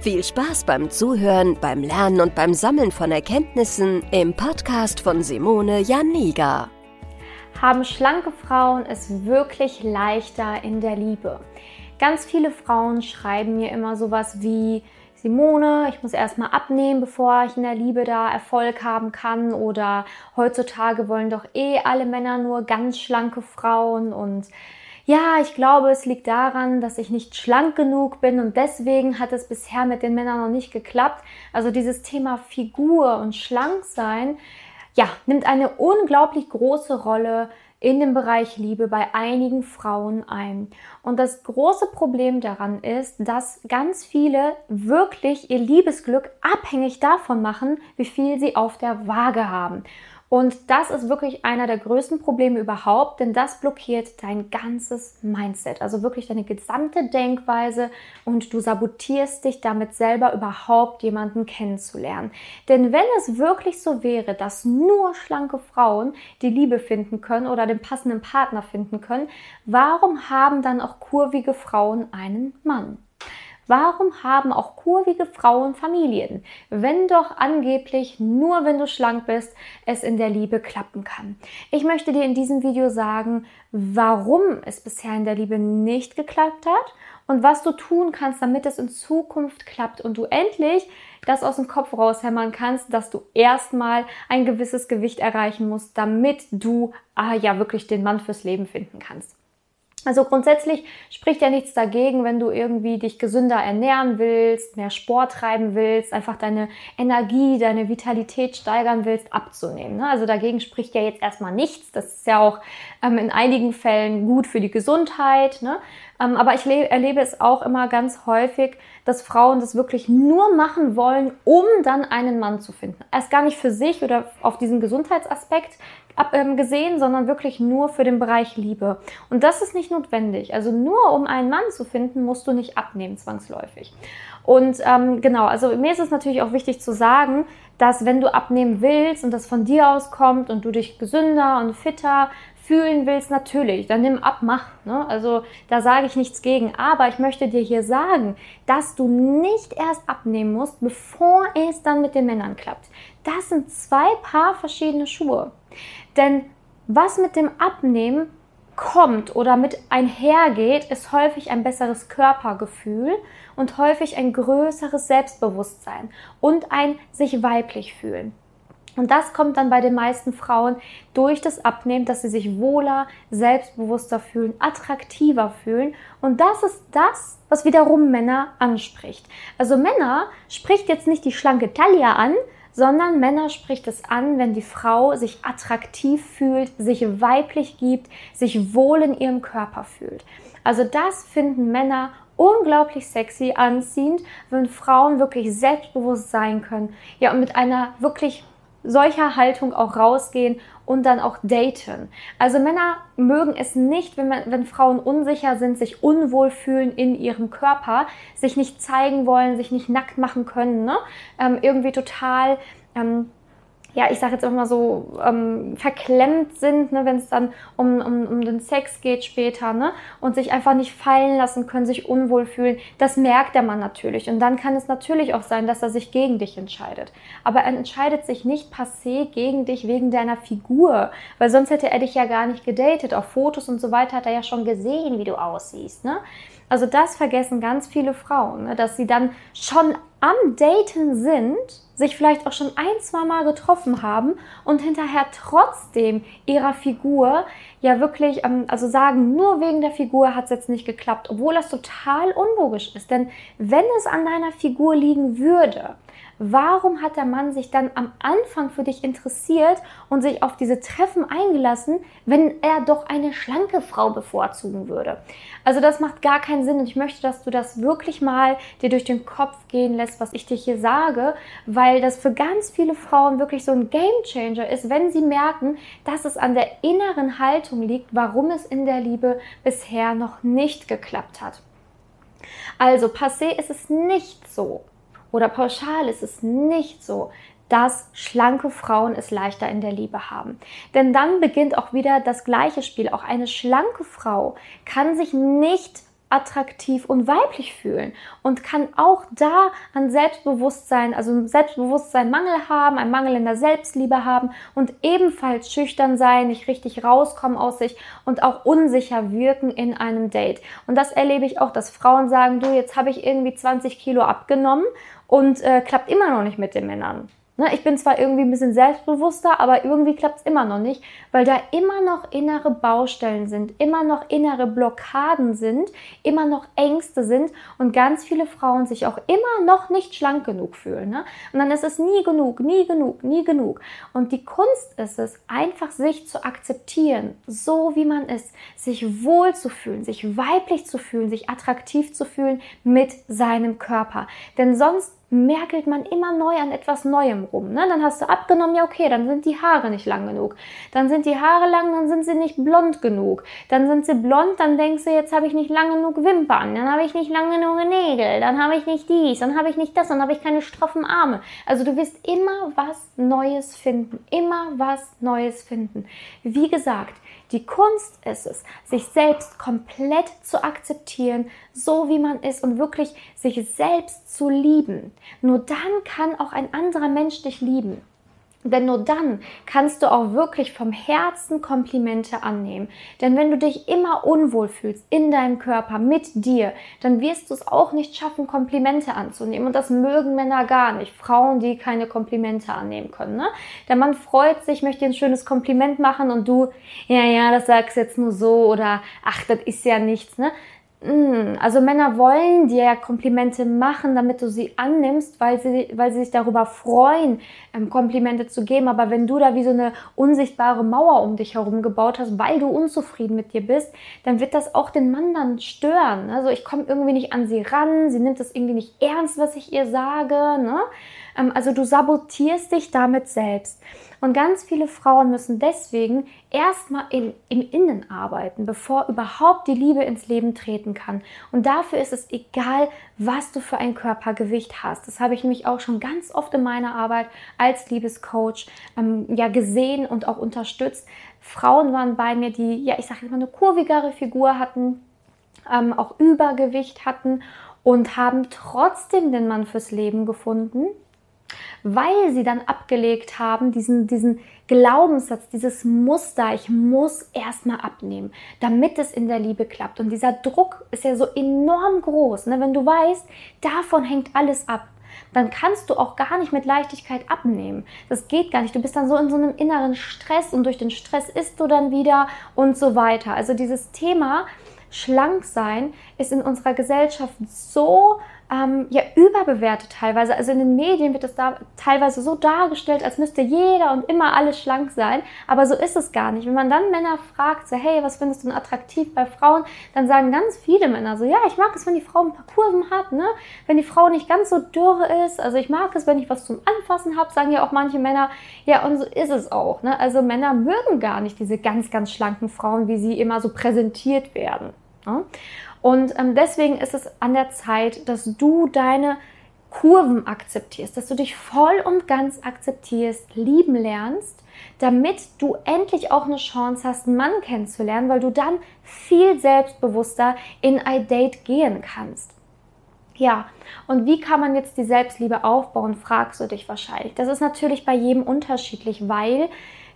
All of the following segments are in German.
Viel Spaß beim Zuhören, beim Lernen und beim Sammeln von Erkenntnissen im Podcast von Simone Janiga. Haben schlanke Frauen es wirklich leichter in der Liebe? Ganz viele Frauen schreiben mir immer sowas wie, Simone, ich muss erstmal abnehmen, bevor ich in der Liebe da Erfolg haben kann. Oder heutzutage wollen doch eh alle Männer nur ganz schlanke Frauen und ja, ich glaube, es liegt daran, dass ich nicht schlank genug bin und deswegen hat es bisher mit den Männern noch nicht geklappt. Also dieses Thema Figur und Schlanksein, ja, nimmt eine unglaublich große Rolle in dem Bereich Liebe bei einigen Frauen ein. Und das große Problem daran ist, dass ganz viele wirklich ihr Liebesglück abhängig davon machen, wie viel sie auf der Waage haben. Und das ist wirklich einer der größten Probleme überhaupt, denn das blockiert dein ganzes Mindset, also wirklich deine gesamte Denkweise und du sabotierst dich damit selber überhaupt jemanden kennenzulernen. Denn wenn es wirklich so wäre, dass nur schlanke Frauen die Liebe finden können oder den passenden Partner finden können, warum haben dann auch kurvige Frauen einen Mann? Warum haben auch kurvige Frauen Familien, wenn doch angeblich nur wenn du schlank bist, es in der Liebe klappen kann? Ich möchte dir in diesem Video sagen, warum es bisher in der Liebe nicht geklappt hat und was du tun kannst, damit es in Zukunft klappt und du endlich das aus dem Kopf raushämmern kannst, dass du erstmal ein gewisses Gewicht erreichen musst, damit du ah, ja wirklich den Mann fürs Leben finden kannst. Also grundsätzlich spricht ja nichts dagegen, wenn du irgendwie dich gesünder ernähren willst, mehr Sport treiben willst, einfach deine Energie, deine Vitalität steigern willst, abzunehmen. Ne? Also dagegen spricht ja jetzt erstmal nichts. Das ist ja auch ähm, in einigen Fällen gut für die Gesundheit. Ähm, aber ich erlebe es auch immer ganz häufig, dass Frauen das wirklich nur machen wollen, um dann einen Mann zu finden. Erst gar nicht für sich oder auf diesen Gesundheitsaspekt ähm, gesehen, sondern wirklich nur für den Bereich Liebe. Und das ist nicht notwendig. Also nur um einen Mann zu finden, musst du nicht abnehmen zwangsläufig. Und ähm, genau, also mir ist es natürlich auch wichtig zu sagen, dass wenn du abnehmen willst und das von dir aus kommt und du dich gesünder und fitter fühlen willst, natürlich, dann nimm ab, mach. Ne? Also da sage ich nichts gegen. Aber ich möchte dir hier sagen, dass du nicht erst abnehmen musst, bevor es dann mit den Männern klappt. Das sind zwei Paar verschiedene Schuhe. Denn was mit dem Abnehmen kommt oder mit einhergeht, ist häufig ein besseres Körpergefühl und häufig ein größeres Selbstbewusstsein und ein sich weiblich fühlen. Und das kommt dann bei den meisten Frauen durch das Abnehmen, dass sie sich wohler, selbstbewusster fühlen, attraktiver fühlen. Und das ist das, was wiederum Männer anspricht. Also Männer spricht jetzt nicht die schlanke Taille an, sondern Männer spricht es an, wenn die Frau sich attraktiv fühlt, sich weiblich gibt, sich wohl in ihrem Körper fühlt. Also das finden Männer unglaublich sexy, anziehend, wenn Frauen wirklich selbstbewusst sein können. Ja, und mit einer wirklich solcher Haltung auch rausgehen und dann auch daten. Also Männer mögen es nicht, wenn, man, wenn Frauen unsicher sind, sich unwohl fühlen in ihrem Körper, sich nicht zeigen wollen, sich nicht nackt machen können, ne? ähm, irgendwie total ähm, ja, ich sage jetzt mal so, ähm, verklemmt sind, ne, wenn es dann um, um, um den Sex geht später, ne, und sich einfach nicht fallen lassen können, sich unwohl fühlen, das merkt der Mann natürlich. Und dann kann es natürlich auch sein, dass er sich gegen dich entscheidet. Aber er entscheidet sich nicht passé gegen dich wegen deiner Figur, weil sonst hätte er dich ja gar nicht gedatet. Auf Fotos und so weiter hat er ja schon gesehen, wie du aussiehst, ne. Also das vergessen ganz viele Frauen, ne, dass sie dann schon am Daten sind, sich vielleicht auch schon ein, zwei Mal getroffen haben und hinterher trotzdem ihrer Figur ja wirklich, ähm, also sagen, nur wegen der Figur hat es jetzt nicht geklappt, obwohl das total unlogisch ist. Denn wenn es an deiner Figur liegen würde, warum hat der Mann sich dann am Anfang für dich interessiert und sich auf diese Treffen eingelassen, wenn er doch eine schlanke Frau bevorzugen würde? Also das macht gar keinen Sinn und ich möchte, dass du das wirklich mal dir durch den Kopf gehen lässt, was ich dir hier sage, weil das für ganz viele Frauen wirklich so ein Game Changer ist, wenn sie merken, dass es an der inneren Haltung liegt, warum es in der Liebe bisher noch nicht geklappt hat. Also passé ist es nicht so, oder pauschal ist es nicht so, dass schlanke Frauen es leichter in der Liebe haben. Denn dann beginnt auch wieder das gleiche Spiel. Auch eine schlanke Frau kann sich nicht attraktiv und weiblich fühlen und kann auch da an Selbstbewusstsein, also Selbstbewusstsein Mangel haben, ein Mangel in der Selbstliebe haben und ebenfalls schüchtern sein, nicht richtig rauskommen aus sich und auch unsicher wirken in einem Date. Und das erlebe ich auch, dass Frauen sagen, du, jetzt habe ich irgendwie 20 Kilo abgenommen und äh, klappt immer noch nicht mit den Männern. Ne, ich bin zwar irgendwie ein bisschen selbstbewusster, aber irgendwie klappt es immer noch nicht, weil da immer noch innere Baustellen sind, immer noch innere Blockaden sind, immer noch Ängste sind und ganz viele Frauen sich auch immer noch nicht schlank genug fühlen. Ne? Und dann ist es nie genug, nie genug, nie genug. Und die Kunst ist es, einfach sich zu akzeptieren, so wie man ist, sich wohl zu fühlen, sich weiblich zu fühlen, sich attraktiv zu fühlen mit seinem Körper. Denn sonst merkelt man immer neu an etwas Neuem rum. Ne? Dann hast du abgenommen, ja okay, dann sind die Haare nicht lang genug. Dann sind die Haare lang, dann sind sie nicht blond genug. Dann sind sie blond, dann denkst du, jetzt habe ich nicht lang genug Wimpern, dann habe ich nicht lang genug Nägel, dann habe ich nicht dies, dann habe ich nicht das, dann habe ich keine straffen Arme. Also du wirst immer was Neues finden, immer was Neues finden. Wie gesagt, die Kunst ist es, sich selbst komplett zu akzeptieren, so wie man ist und wirklich sich selbst zu lieben. Nur dann kann auch ein anderer Mensch dich lieben. Denn nur dann kannst du auch wirklich vom Herzen Komplimente annehmen. Denn wenn du dich immer unwohl fühlst in deinem Körper, mit dir, dann wirst du es auch nicht schaffen, Komplimente anzunehmen. Und das mögen Männer gar nicht. Frauen, die keine Komplimente annehmen können. Ne? Der Mann freut sich, möchte ein schönes Kompliment machen und du, ja, ja, das sagst jetzt nur so oder ach, das ist ja nichts. Ne? Mm, also Männer wollen dir Komplimente machen, damit du sie annimmst, weil sie, weil sie sich darüber freuen, ähm, Komplimente zu geben. Aber wenn du da wie so eine unsichtbare Mauer um dich herum gebaut hast, weil du unzufrieden mit dir bist, dann wird das auch den Mann dann stören. Also ich komme irgendwie nicht an sie ran, sie nimmt das irgendwie nicht ernst, was ich ihr sage. Ne? Ähm, also du sabotierst dich damit selbst. Und ganz viele Frauen müssen deswegen erstmal im Innen arbeiten, bevor überhaupt die Liebe ins Leben treten kann. Und dafür ist es egal, was du für ein Körpergewicht hast. Das habe ich nämlich auch schon ganz oft in meiner Arbeit als Liebescoach ähm, ja gesehen und auch unterstützt. Frauen waren bei mir, die, ja, ich sage immer, eine kurvigere Figur hatten, ähm, auch Übergewicht hatten und haben trotzdem den Mann fürs Leben gefunden weil sie dann abgelegt haben, diesen, diesen Glaubenssatz, dieses Muster, ich muss erstmal abnehmen, damit es in der Liebe klappt. Und dieser Druck ist ja so enorm groß. Ne? Wenn du weißt, davon hängt alles ab, dann kannst du auch gar nicht mit Leichtigkeit abnehmen. Das geht gar nicht. Du bist dann so in so einem inneren Stress und durch den Stress isst du dann wieder und so weiter. Also dieses Thema schlank sein ist in unserer Gesellschaft so ähm, ja überbewertet teilweise. Also in den Medien wird es da teilweise so dargestellt, als müsste jeder und immer alles schlank sein. Aber so ist es gar nicht. Wenn man dann Männer fragt, so, hey, was findest du attraktiv bei Frauen, dann sagen ganz viele Männer so, ja, ich mag es, wenn die Frau ein paar Kurven hat, ne? Wenn die Frau nicht ganz so dürre ist. Also ich mag es, wenn ich was zum Anfassen habe, sagen ja auch manche Männer. Ja, und so ist es auch. Ne? Also Männer mögen gar nicht diese ganz, ganz schlanken Frauen, wie sie immer so präsentiert werden. Ne? Und ähm, deswegen ist es an der Zeit, dass du deine Kurven akzeptierst, dass du dich voll und ganz akzeptierst, lieben lernst, damit du endlich auch eine Chance hast, einen Mann kennenzulernen, weil du dann viel selbstbewusster in ein Date gehen kannst. Ja, und wie kann man jetzt die Selbstliebe aufbauen, fragst du dich wahrscheinlich. Das ist natürlich bei jedem unterschiedlich, weil,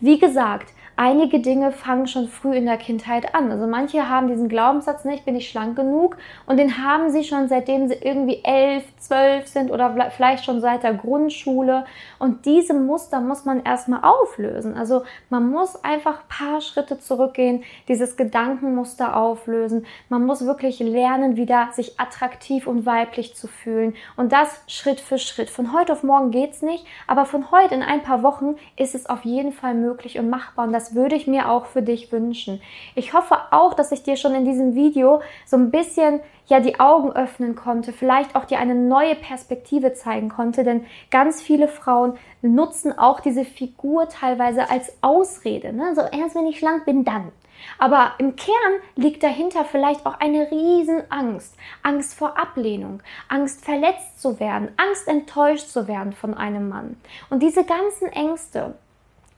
wie gesagt, einige Dinge fangen schon früh in der Kindheit an. Also manche haben diesen Glaubenssatz nicht, bin ich schlank genug und den haben sie schon seitdem sie irgendwie elf, zwölf sind oder vielleicht schon seit der Grundschule. Und diese Muster muss man erstmal auflösen. Also man muss einfach ein paar Schritte zurückgehen, dieses Gedankenmuster auflösen. Man muss wirklich lernen, wieder sich attraktiv und weiblich zu fühlen. Und das Schritt für Schritt. Von heute auf morgen geht's nicht, aber von heute in ein paar Wochen ist es auf jeden Fall möglich und machbar. Und das würde ich mir auch für dich wünschen. Ich hoffe auch, dass ich dir schon in diesem Video so ein bisschen ja die Augen öffnen konnte, vielleicht auch dir eine neue Perspektive zeigen konnte, denn ganz viele Frauen nutzen auch diese Figur teilweise als Ausrede. Ne? So erst wenn ich schlank bin, dann. Aber im Kern liegt dahinter vielleicht auch eine Riesenangst. Angst vor Ablehnung, Angst verletzt zu werden, Angst enttäuscht zu werden von einem Mann. Und diese ganzen Ängste,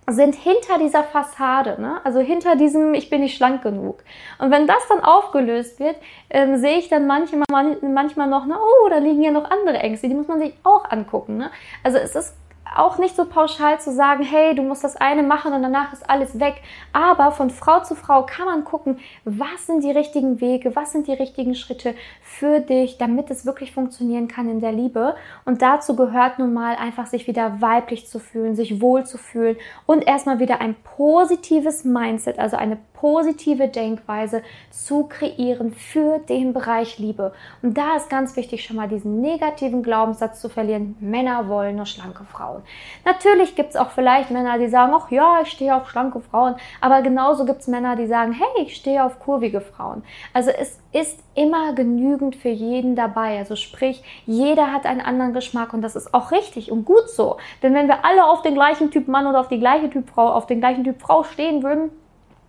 sind hinter dieser Fassade, ne? also hinter diesem Ich bin nicht schlank genug. Und wenn das dann aufgelöst wird, ähm, sehe ich dann manchmal, manchmal noch, na, oh, da liegen ja noch andere Ängste, die muss man sich auch angucken. Ne? Also es ist auch nicht so pauschal zu sagen, hey, du musst das eine machen und danach ist alles weg. Aber von Frau zu Frau kann man gucken, was sind die richtigen Wege, was sind die richtigen Schritte für dich, damit es wirklich funktionieren kann in der Liebe. Und dazu gehört nun mal einfach, sich wieder weiblich zu fühlen, sich wohl zu fühlen und erstmal wieder ein positives Mindset, also eine positive Denkweise zu kreieren für den Bereich Liebe. Und da ist ganz wichtig, schon mal diesen negativen Glaubenssatz zu verlieren, Männer wollen nur schlanke Frauen. Natürlich gibt es auch vielleicht Männer, die sagen, ach ja, ich stehe auf schlanke Frauen, aber genauso gibt es Männer, die sagen, hey, ich stehe auf kurvige Frauen. Also es ist immer genügend für jeden dabei. Also sprich, jeder hat einen anderen Geschmack und das ist auch richtig und gut so. Denn wenn wir alle auf den gleichen Typ Mann oder auf die gleiche Typ Frau, auf den gleichen Typ Frau stehen würden,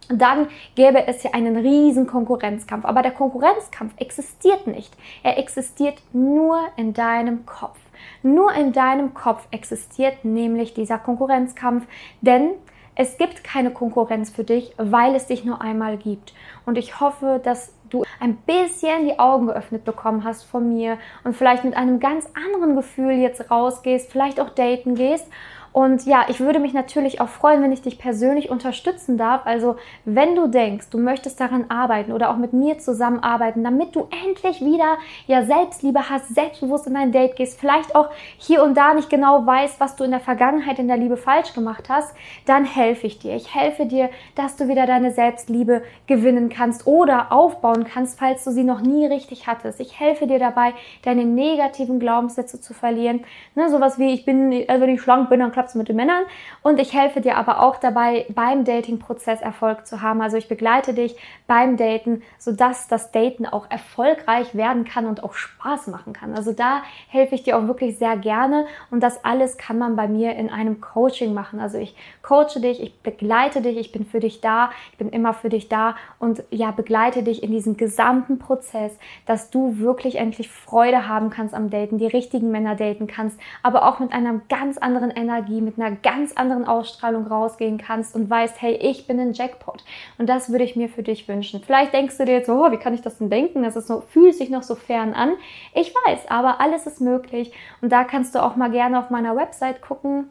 dann gäbe es ja einen riesen Konkurrenzkampf. Aber der Konkurrenzkampf existiert nicht. Er existiert nur in deinem Kopf. Nur in deinem Kopf existiert nämlich dieser Konkurrenzkampf, denn es gibt keine Konkurrenz für dich, weil es dich nur einmal gibt. Und ich hoffe, dass du ein bisschen die Augen geöffnet bekommen hast von mir und vielleicht mit einem ganz anderen Gefühl jetzt rausgehst, vielleicht auch daten gehst und ja, ich würde mich natürlich auch freuen, wenn ich dich persönlich unterstützen darf. Also wenn du denkst, du möchtest daran arbeiten oder auch mit mir zusammenarbeiten, damit du endlich wieder ja Selbstliebe hast, selbstbewusst in dein Date gehst, vielleicht auch hier und da nicht genau weißt, was du in der Vergangenheit in der Liebe falsch gemacht hast, dann helfe ich dir. Ich helfe dir, dass du wieder deine Selbstliebe gewinnen kannst oder aufbauen kannst, falls du sie noch nie richtig hattest. Ich helfe dir dabei, deine negativen Glaubenssätze zu verlieren. Ne, sowas wie ich bin, also wenn ich schlank bin, dann es mit den Männern. Und ich helfe dir aber auch dabei, beim Dating-Prozess Erfolg zu haben. Also ich begleite dich beim Daten, sodass das Daten auch erfolgreich werden kann und auch Spaß machen kann. Also da helfe ich dir auch wirklich sehr gerne. Und das alles kann man bei mir in einem Coaching machen. Also ich coache dich, ich begleite dich, ich bin für dich da, ich bin immer für dich da und ja, begleite dich in diesem gesamten Prozess, dass du wirklich endlich Freude haben kannst am Daten, die richtigen Männer daten kannst, aber auch mit einer ganz anderen Energie Energie, mit einer ganz anderen Ausstrahlung rausgehen kannst und weißt, hey, ich bin ein Jackpot. Und das würde ich mir für dich wünschen. Vielleicht denkst du dir jetzt, oh, wie kann ich das denn denken? Das ist so, fühlt sich noch so fern an. Ich weiß, aber alles ist möglich. Und da kannst du auch mal gerne auf meiner Website gucken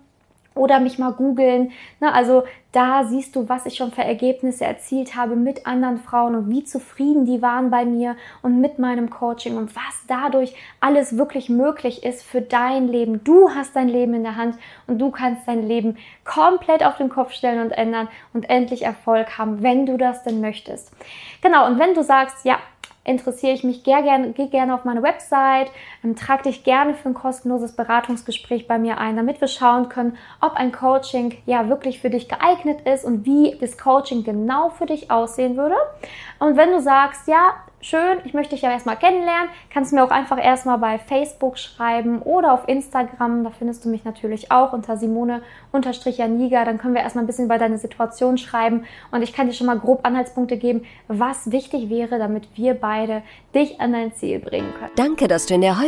oder mich mal googeln. Ne? Also da siehst du, was ich schon für Ergebnisse erzielt habe mit anderen Frauen und wie zufrieden die waren bei mir und mit meinem Coaching und was dadurch alles wirklich möglich ist für dein Leben. Du hast dein Leben in der Hand und du kannst dein Leben komplett auf den Kopf stellen und ändern und endlich Erfolg haben, wenn du das denn möchtest. Genau, und wenn du sagst, ja, interessiere ich mich gerne, geh gerne auf meine Website, ähm, trag dich gerne für ein kostenloses Beratungsgespräch bei mir ein, damit wir schauen können, ob ein Coaching ja wirklich für dich geeignet ist und wie das Coaching genau für dich aussehen würde. Und wenn du sagst, ja, schön, ich möchte dich ja erstmal kennenlernen, kannst du mir auch einfach erstmal bei Facebook schreiben oder auf Instagram, da findest du mich natürlich auch unter Simone-Janiga, dann können wir erstmal ein bisschen über deine Situation schreiben und ich kann dir schon mal grob Anhaltspunkte geben, was wichtig wäre, damit wir beide dich an dein Ziel bringen können. Danke, dass du in der heutigen